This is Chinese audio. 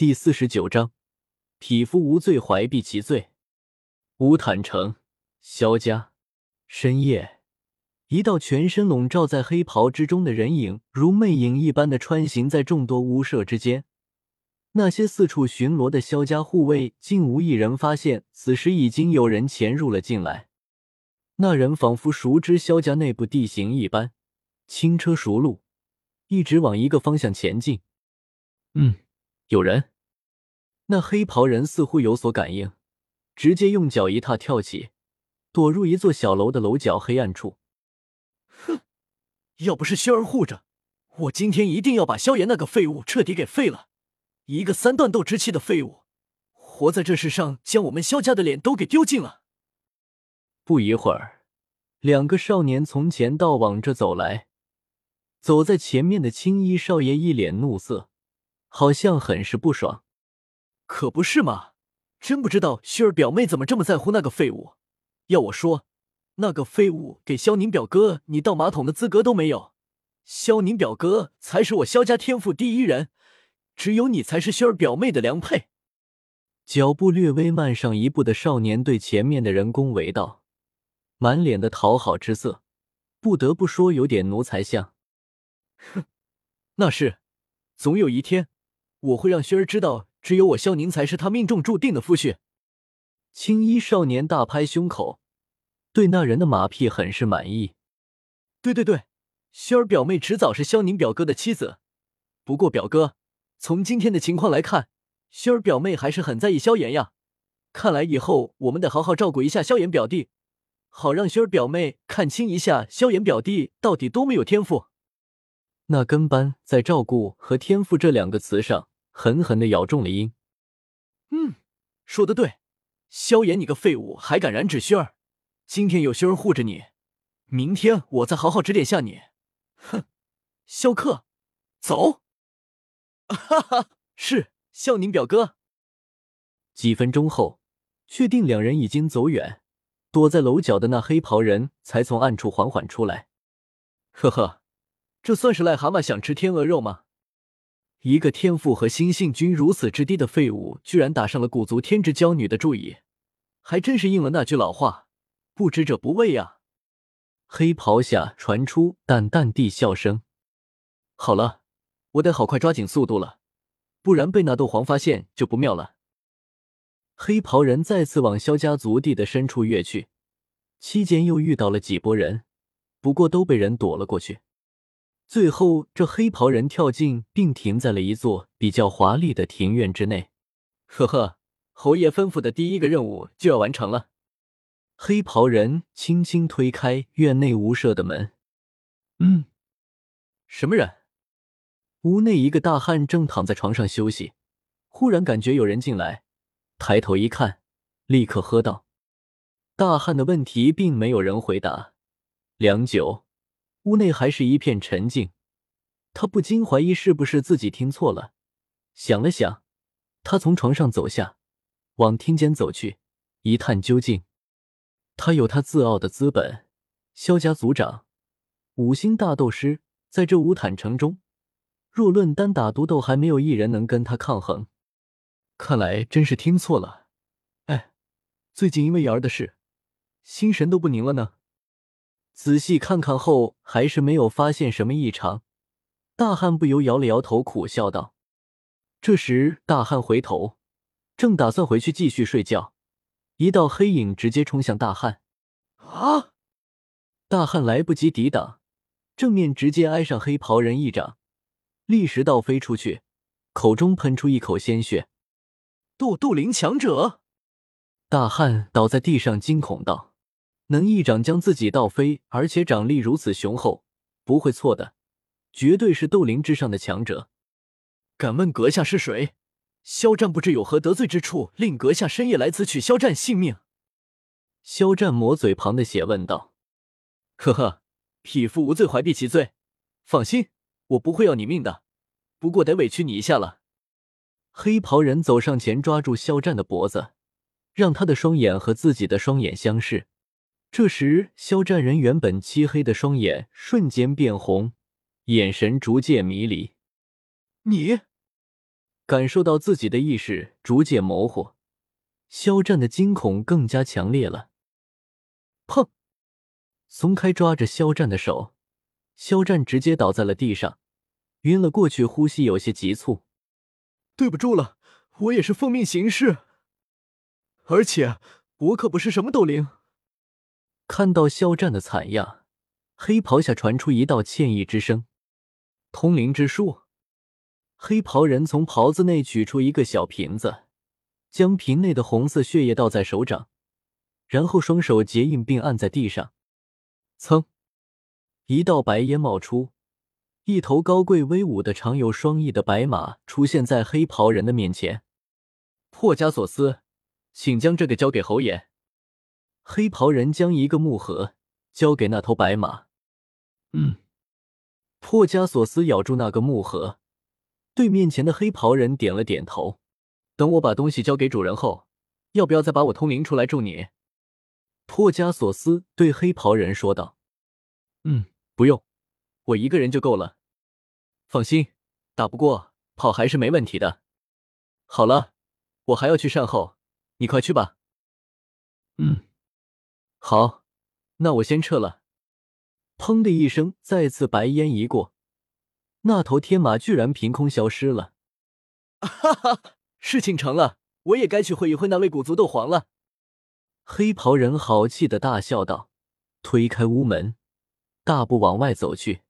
第四十九章，匹夫无罪，怀璧其罪。乌坦城，萧家。深夜，一道全身笼罩在黑袍之中的人影，如魅影一般的穿行在众多屋舍之间。那些四处巡逻的萧家护卫，竟无一人发现此时已经有人潜入了进来。那人仿佛熟知萧家内部地形一般，轻车熟路，一直往一个方向前进。嗯。有人，那黑袍人似乎有所感应，直接用脚一踏跳起，躲入一座小楼的楼角黑暗处。哼，要不是轩儿护着，我今天一定要把萧炎那个废物彻底给废了！一个三段斗之气的废物，活在这世上将我们萧家的脸都给丢尽了。不一会儿，两个少年从前道往这走来，走在前面的青衣少爷一脸怒色。好像很是不爽，可不是嘛？真不知道薰儿表妹怎么这么在乎那个废物。要我说，那个废物给萧宁表哥你倒马桶的资格都没有。萧宁表哥才是我萧家天赋第一人，只有你才是薰儿表妹的良配。脚步略微慢上一步的少年对前面的人恭维道，满脸的讨好之色，不得不说有点奴才相。哼，那是，总有一天。我会让薰儿知道，只有我萧宁才是他命中注定的夫婿。青衣少年大拍胸口，对那人的马屁很是满意。对对对，薰儿表妹迟早是萧宁表哥的妻子。不过表哥，从今天的情况来看，薰儿表妹还是很在意萧炎呀。看来以后我们得好好照顾一下萧炎表弟，好让薰儿表妹看清一下萧炎表弟到底多么有天赋。那跟班在“照顾”和“天赋”这两个词上。狠狠的咬中了鹰。嗯，说的对，萧炎，你个废物，还敢染指熏儿？今天有熏儿护着你，明天我再好好指点下你。哼，萧克，走。哈哈，是萧宁表哥。几分钟后，确定两人已经走远，躲在楼角的那黑袍人才从暗处缓缓出来。呵呵，这算是癞蛤蟆想吃天鹅肉吗？一个天赋和心性均如此之低的废物，居然打上了古族天之娇女的注意，还真是应了那句老话：“不知者不畏呀。”黑袍下传出淡淡地笑声。好了，我得好快抓紧速度了，不然被那斗皇发现就不妙了。黑袍人再次往萧家族地的深处跃去，期间又遇到了几波人，不过都被人躲了过去。最后，这黑袍人跳进，并停在了一座比较华丽的庭院之内。呵呵，侯爷吩咐的第一个任务就要完成了。黑袍人轻轻推开院内屋舍的门。嗯，什么人？屋内一个大汉正躺在床上休息，忽然感觉有人进来，抬头一看，立刻喝道：“大汉的问题并没有人回答。”良久。屋内还是一片沉静，他不禁怀疑是不是自己听错了。想了想，他从床上走下，往厅间走去，一探究竟。他有他自傲的资本，萧家族长，五星大斗师，在这五坦城中，若论单打独斗，还没有一人能跟他抗衡。看来真是听错了。哎，最近因为瑶儿的事，心神都不宁了呢。仔细看看后，还是没有发现什么异常。大汉不由摇了摇头，苦笑道：“这时，大汉回头，正打算回去继续睡觉，一道黑影直接冲向大汉。啊！大汉来不及抵挡，正面直接挨上黑袍人一掌，立时倒飞出去，口中喷出一口鲜血。斗斗灵强者！大汉倒在地上，惊恐道。能一掌将自己倒飞，而且掌力如此雄厚，不会错的，绝对是斗灵之上的强者。敢问阁下是谁？肖战不知有何得罪之处，令阁下深夜来此取肖战性命？肖战抹嘴旁的血问道：“呵呵，匹夫无罪，怀璧其罪。放心，我不会要你命的。不过得委屈你一下了。”黑袍人走上前，抓住肖战的脖子，让他的双眼和自己的双眼相视。这时，肖战人原本漆黑的双眼瞬间变红，眼神逐渐迷离。你感受到自己的意识逐渐模糊，肖战的惊恐更加强烈了。砰！松开抓着肖战的手，肖战直接倒在了地上，晕了过去，呼吸有些急促。对不住了，我也是奉命行事，而且我可不是什么斗灵。看到肖战的惨样，黑袍下传出一道歉意之声：“通灵之术。”黑袍人从袍子内取出一个小瓶子，将瓶内的红色血液倒在手掌，然后双手结印并按在地上。噌，一道白烟冒出，一头高贵威武的、长有双翼的白马出现在黑袍人的面前。破加索斯，请将这个交给侯爷。黑袍人将一个木盒交给那头白马。嗯，破加索斯咬住那个木盒。对面前的黑袍人点了点头。等我把东西交给主人后，要不要再把我通灵出来助你？破加索斯对黑袍人说道：“嗯，不用，我一个人就够了。放心，打不过跑还是没问题的。好了，我还要去善后，你快去吧。”嗯，好，那我先撤了。砰的一声，再次白烟一过。那头天马居然凭空消失了，哈哈！事情成了，我也该去会一会那位古族斗皇了。黑袍人豪气的大笑道，推开屋门，大步往外走去。